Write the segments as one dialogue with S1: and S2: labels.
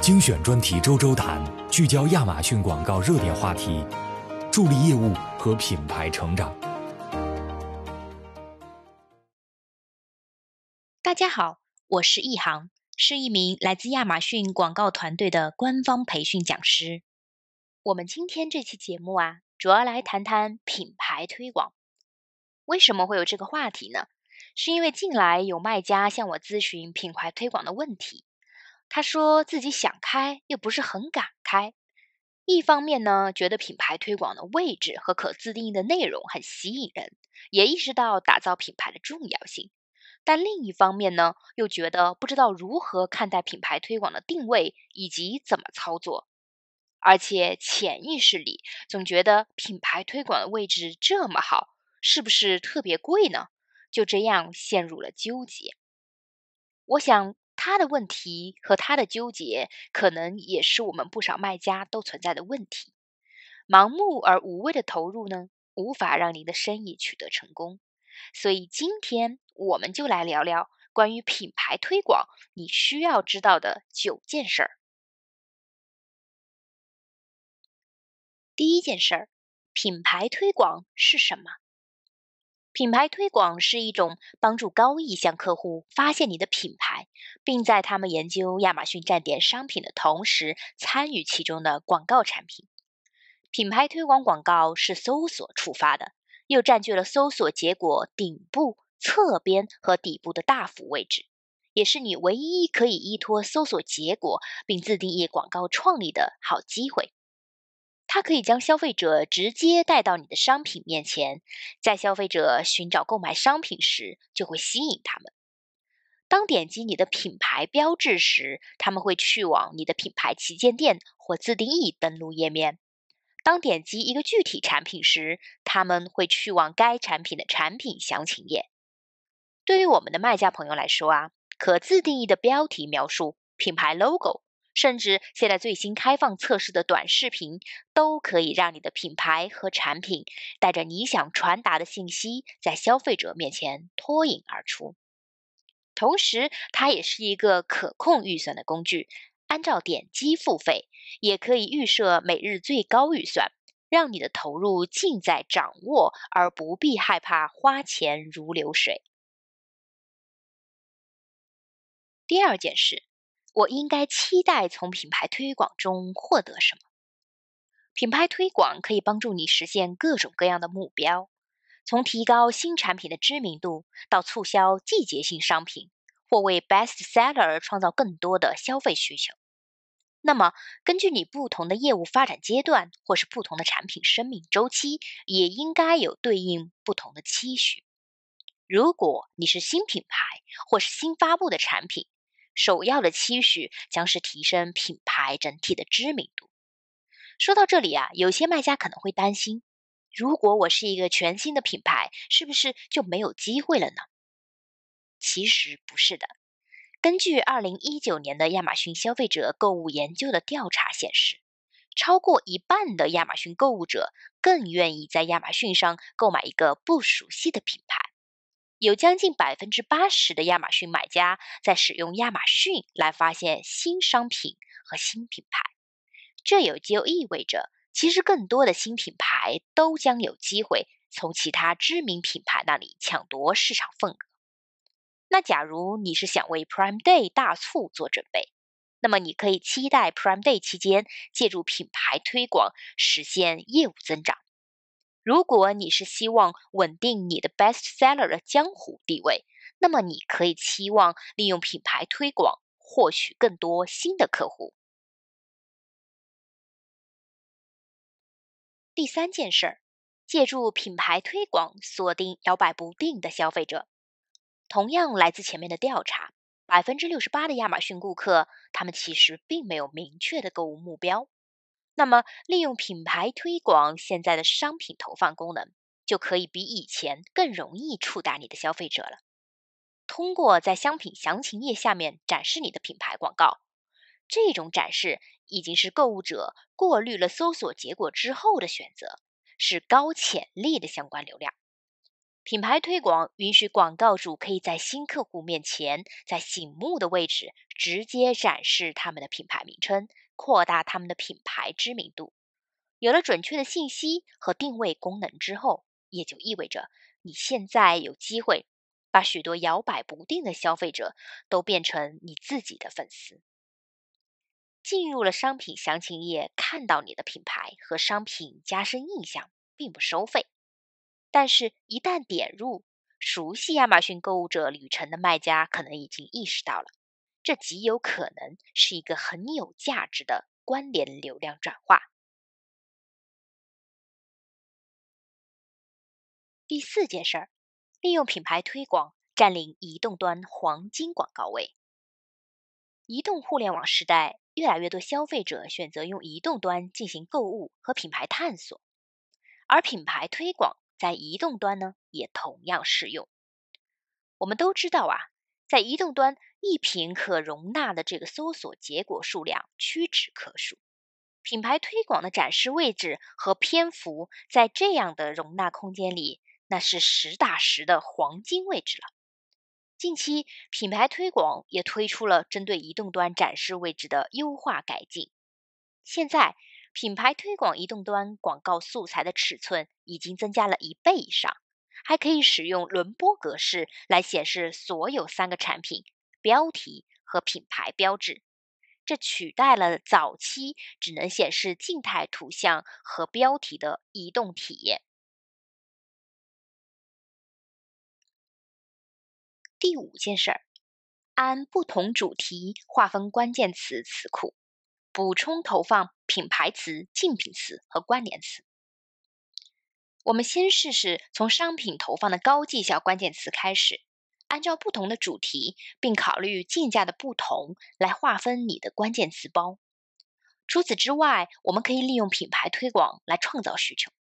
S1: 精选专题周周谈，聚焦亚马逊广告热点话题，助力业务和品牌成长。
S2: 大家好，我是易航，是一名来自亚马逊广告团队的官方培训讲师。我们今天这期节目啊，主要来谈谈品牌推广。为什么会有这个话题呢？是因为近来有卖家向我咨询品牌推广的问题。他说自己想开，又不是很敢开。一方面呢，觉得品牌推广的位置和可自定义的内容很吸引人，也意识到打造品牌的重要性。但另一方面呢，又觉得不知道如何看待品牌推广的定位以及怎么操作。而且潜意识里总觉得品牌推广的位置这么好，是不是特别贵呢？就这样陷入了纠结。我想他的问题和他的纠结，可能也是我们不少卖家都存在的问题。盲目而无谓的投入呢，无法让您的生意取得成功。所以今天我们就来聊聊关于品牌推广你需要知道的九件事儿。第一件事儿，品牌推广是什么？品牌推广是一种帮助高意向客户发现你的品牌，并在他们研究亚马逊站点商品的同时参与其中的广告产品。品牌推广广告是搜索触发的，又占据了搜索结果顶部、侧边和底部的大幅位置，也是你唯一可以依托搜索结果并自定义广告创立的好机会。它可以将消费者直接带到你的商品面前，在消费者寻找购买商品时，就会吸引他们。当点击你的品牌标志时，他们会去往你的品牌旗舰店或自定义登录页面。当点击一个具体产品时，他们会去往该产品的产品详情页。对于我们的卖家朋友来说啊，可自定义的标题描述、品牌 logo。甚至现在最新开放测试的短视频，都可以让你的品牌和产品带着你想传达的信息，在消费者面前脱颖而出。同时，它也是一个可控预算的工具，按照点击付费，也可以预设每日最高预算，让你的投入尽在掌握，而不必害怕花钱如流水。第二件事。我应该期待从品牌推广中获得什么？品牌推广可以帮助你实现各种各样的目标，从提高新产品的知名度，到促销季节性商品，或为 best seller 创造更多的消费需求。那么，根据你不同的业务发展阶段，或是不同的产品生命周期，也应该有对应不同的期许。如果你是新品牌，或是新发布的产品，首要的期许将是提升品牌整体的知名度。说到这里啊，有些卖家可能会担心：如果我是一个全新的品牌，是不是就没有机会了呢？其实不是的。根据二零一九年的亚马逊消费者购物研究的调查显示，超过一半的亚马逊购物者更愿意在亚马逊上购买一个不熟悉的品牌。有将近百分之八十的亚马逊买家在使用亚马逊来发现新商品和新品牌，这也就意味着，其实更多的新品牌都将有机会从其他知名品牌那里抢夺市场份额。那假如你是想为 Prime Day 大促做准备，那么你可以期待 Prime Day 期间借助品牌推广实现业务增长。如果你是希望稳定你的 best seller 的江湖地位，那么你可以期望利用品牌推广获取更多新的客户。第三件事儿，借助品牌推广锁定摇摆不定的消费者。同样来自前面的调查，百分之六十八的亚马逊顾客，他们其实并没有明确的购物目标。那么，利用品牌推广现在的商品投放功能，就可以比以前更容易触达你的消费者了。通过在商品详情页下面展示你的品牌广告，这种展示已经是购物者过滤了搜索结果之后的选择，是高潜力的相关流量。品牌推广允许广告主可以在新客户面前，在醒目的位置直接展示他们的品牌名称，扩大他们的品牌知名度。有了准确的信息和定位功能之后，也就意味着你现在有机会把许多摇摆不定的消费者都变成你自己的粉丝。进入了商品详情页，看到你的品牌和商品加深印象，并不收费。但是，一旦点入，熟悉亚马逊购物者旅程的卖家可能已经意识到了，这极有可能是一个很有价值的关联流量转化。第四件事儿，利用品牌推广占领移动端黄金广告位。移动互联网时代，越来越多消费者选择用移动端进行购物和品牌探索，而品牌推广。在移动端呢，也同样适用。我们都知道啊，在移动端，一屏可容纳的这个搜索结果数量屈指可数。品牌推广的展示位置和篇幅，在这样的容纳空间里，那是实打实的黄金位置了。近期，品牌推广也推出了针对移动端展示位置的优化改进。现在。品牌推广移动端广告素材的尺寸已经增加了一倍以上，还可以使用轮播格式来显示所有三个产品标题和品牌标志，这取代了早期只能显示静态图像和标题的移动体验。第五件事儿，按不同主题划分关键词词库。补充投放品牌词、竞品词和关联词。我们先试试从商品投放的高绩效关键词开始，按照不同的主题，并考虑竞价的不同来划分你的关键词包。除此之外，我们可以利用品牌推广来创造需求，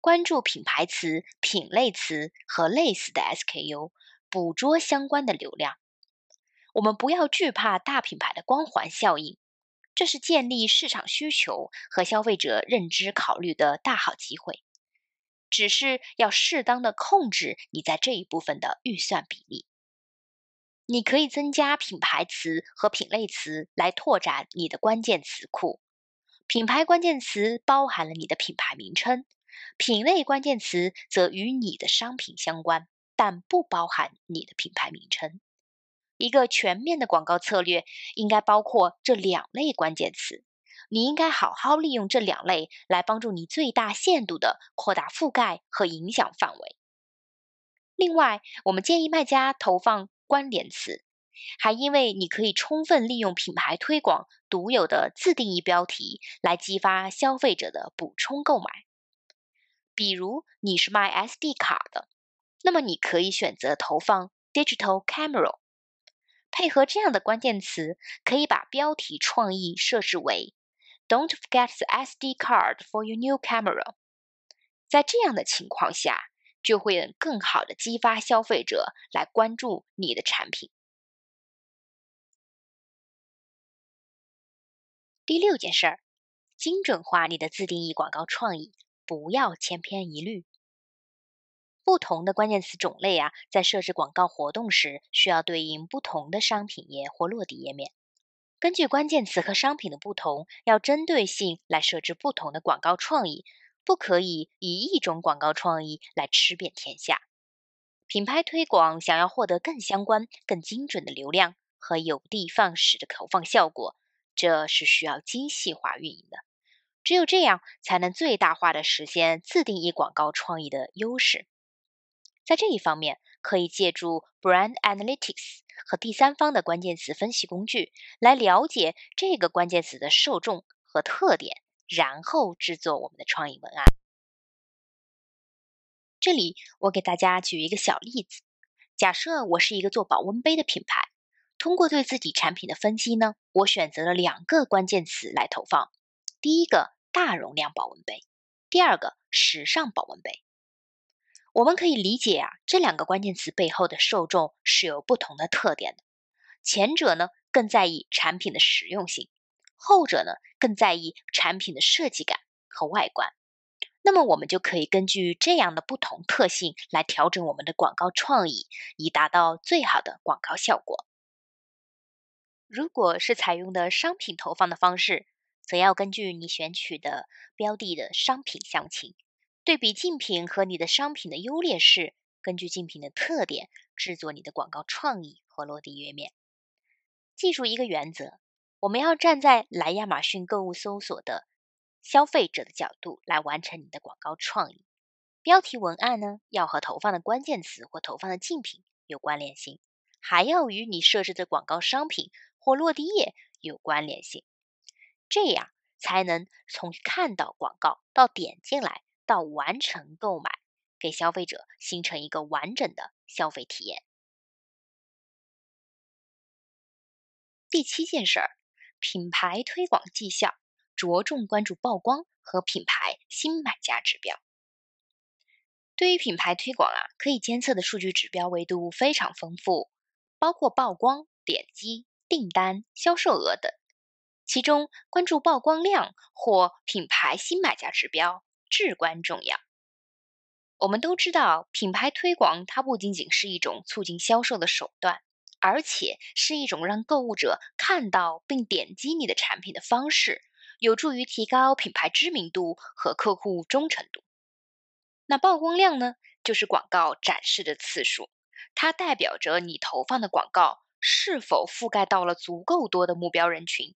S2: 关注品牌词、品类词和类似的 SKU，捕捉相关的流量。我们不要惧怕大品牌的光环效应。这是建立市场需求和消费者认知考虑的大好机会，只是要适当的控制你在这一部分的预算比例。你可以增加品牌词和品类词来拓展你的关键词库。品牌关键词包含了你的品牌名称，品类关键词则与你的商品相关，但不包含你的品牌名称。一个全面的广告策略应该包括这两类关键词，你应该好好利用这两类来帮助你最大限度的扩大覆盖和影响范围。另外，我们建议卖家投放关联词，还因为你可以充分利用品牌推广独有的自定义标题来激发消费者的补充购买。比如你是卖 SD 卡的，那么你可以选择投放 Digital Camera。配合这样的关键词，可以把标题创意设置为 "Don't forget the SD card for your new camera"。在这样的情况下，就会更好的激发消费者来关注你的产品。第六件事儿，精准化你的自定义广告创意，不要千篇一律。不同的关键词种类啊，在设置广告活动时，需要对应不同的商品页或落地页面。根据关键词和商品的不同，要针对性来设置不同的广告创意，不可以以一种广告创意来吃遍天下。品牌推广想要获得更相关、更精准的流量和有的放矢的投放效果，这是需要精细化运营的。只有这样，才能最大化的实现自定义广告创意的优势。在这一方面，可以借助 Brand Analytics 和第三方的关键词分析工具来了解这个关键词的受众和特点，然后制作我们的创意文案。这里我给大家举一个小例子：假设我是一个做保温杯的品牌，通过对自己产品的分析呢，我选择了两个关键词来投放。第一个，大容量保温杯；第二个，时尚保温杯。我们可以理解啊，这两个关键词背后的受众是有不同的特点的。前者呢更在意产品的实用性，后者呢更在意产品的设计感和外观。那么我们就可以根据这样的不同特性来调整我们的广告创意，以达到最好的广告效果。如果是采用的商品投放的方式，则要根据你选取的标的的商品详情，对比竞品和你的商品的优劣势，根据竞品的特点制作你的广告创意和落地页面。记住一个原则：我们要站在来亚马逊购物搜索的消费者的角度来完成你的广告创意。标题文案呢，要和投放的关键词或投放的竞品有关联性，还要与你设置的广告商品或落地页有关联性。这样才能从看到广告到点进来到完成购买，给消费者形成一个完整的消费体验。第七件事儿，品牌推广绩效着重关注曝光和品牌新买家指标。对于品牌推广啊，可以监测的数据指标维度非常丰富，包括曝光、点击、订单、销售额等。其中，关注曝光量或品牌新买家指标至关重要。我们都知道，品牌推广它不仅仅是一种促进销售的手段，而且是一种让购物者看到并点击你的产品的方式，有助于提高品牌知名度和客户忠诚度。那曝光量呢，就是广告展示的次数，它代表着你投放的广告是否覆盖到了足够多的目标人群。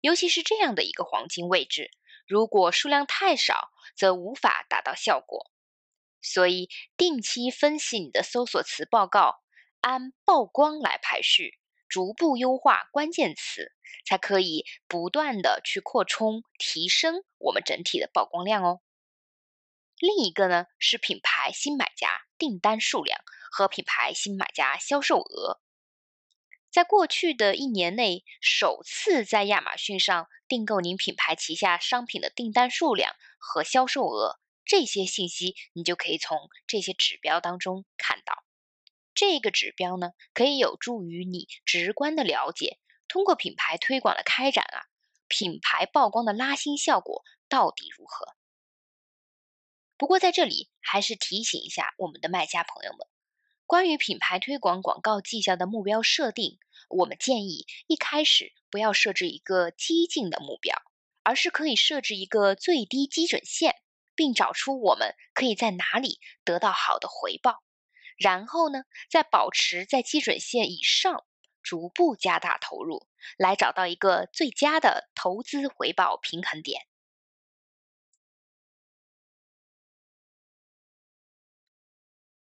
S2: 尤其是这样的一个黄金位置，如果数量太少，则无法达到效果。所以，定期分析你的搜索词报告，按曝光来排序，逐步优化关键词，才可以不断的去扩充、提升我们整体的曝光量哦。另一个呢，是品牌新买家订单数量和品牌新买家销售额。在过去的一年内，首次在亚马逊上订购您品牌旗下商品的订单数量和销售额，这些信息你就可以从这些指标当中看到。这个指标呢，可以有助于你直观的了解，通过品牌推广的开展啊，品牌曝光的拉新效果到底如何。不过在这里还是提醒一下我们的卖家朋友们。关于品牌推广广告绩效的目标设定，我们建议一开始不要设置一个激进的目标，而是可以设置一个最低基准线，并找出我们可以在哪里得到好的回报。然后呢，再保持在基准线以上，逐步加大投入，来找到一个最佳的投资回报平衡点。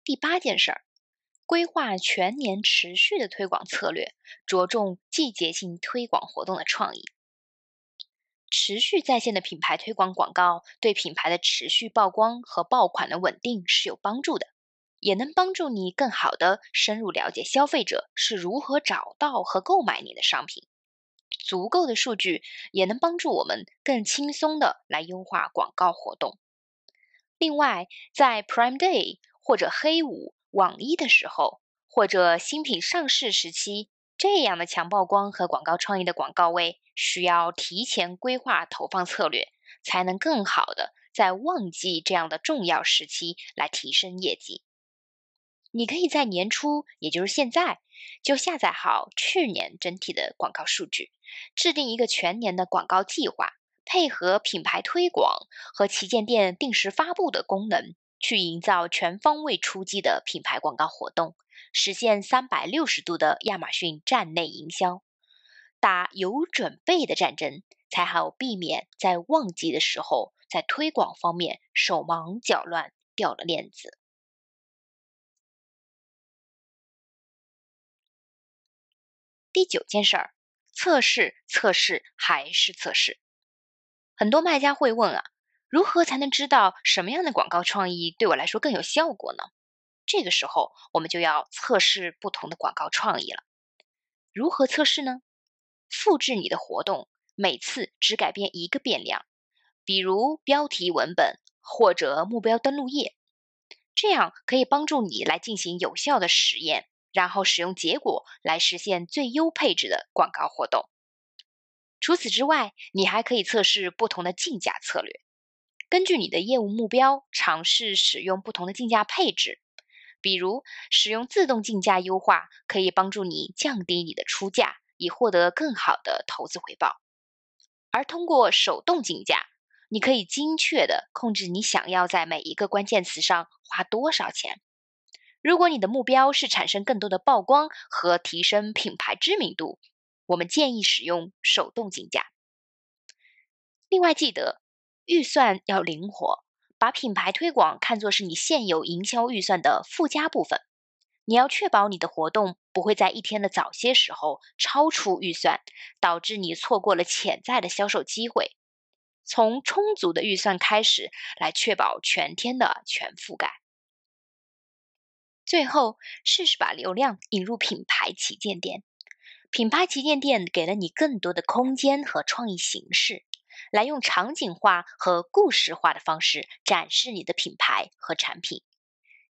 S2: 第八件事儿。规划全年持续的推广策略，着重季节性推广活动的创意。持续在线的品牌推广广告对品牌的持续曝光和爆款的稳定是有帮助的，也能帮助你更好的深入了解消费者是如何找到和购买你的商品。足够的数据也能帮助我们更轻松的来优化广告活动。另外，在 Prime Day 或者黑五。网一的时候，或者新品上市时期，这样的强曝光和广告创意的广告位，需要提前规划投放策略，才能更好的在旺季这样的重要时期来提升业绩。你可以在年初，也就是现在，就下载好去年整体的广告数据，制定一个全年的广告计划，配合品牌推广和旗舰店定时发布的功能。去营造全方位出击的品牌广告活动，实现三百六十度的亚马逊站内营销，打有准备的战争，才好避免在旺季的时候在推广方面手忙脚乱，掉了链子。第九件事儿，测试，测试，还是测试。很多卖家会问啊。如何才能知道什么样的广告创意对我来说更有效果呢？这个时候，我们就要测试不同的广告创意了。如何测试呢？复制你的活动，每次只改变一个变量，比如标题文本或者目标登录页，这样可以帮助你来进行有效的实验，然后使用结果来实现最优配置的广告活动。除此之外，你还可以测试不同的竞价策略。根据你的业务目标，尝试使用不同的竞价配置。比如，使用自动竞价优化，可以帮助你降低你的出价，以获得更好的投资回报。而通过手动竞价，你可以精确的控制你想要在每一个关键词上花多少钱。如果你的目标是产生更多的曝光和提升品牌知名度，我们建议使用手动竞价。另外，记得预算要灵活，把品牌推广看作是你现有营销预算的附加部分。你要确保你的活动不会在一天的早些时候超出预算，导致你错过了潜在的销售机会。从充足的预算开始，来确保全天的全覆盖。最后，试试把流量引入品牌旗舰店。品牌旗舰店给了你更多的空间和创意形式，来用场景化和故事化的方式展示你的品牌和产品，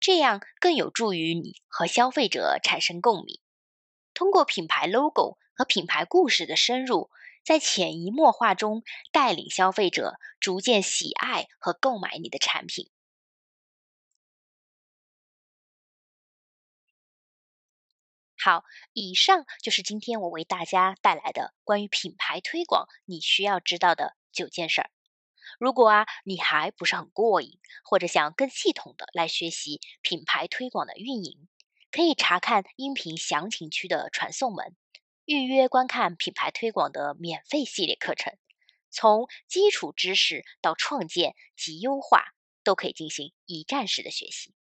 S2: 这样更有助于你和消费者产生共鸣。通过品牌 logo 和品牌故事的深入。在潜移默化中带领消费者逐渐喜爱和购买你的产品。好，以上就是今天我为大家带来的关于品牌推广你需要知道的九件事儿。如果啊你还不是很过瘾，或者想更系统的来学习品牌推广的运营，可以查看音频详情区的传送门。预约观看品牌推广的免费系列课程，从基础知识到创建及优化，都可以进行一站式的学习。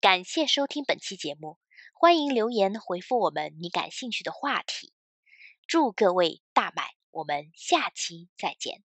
S2: 感谢收听本期节目，欢迎留言回复我们你感兴趣的话题。祝各位大买，我们下期再见。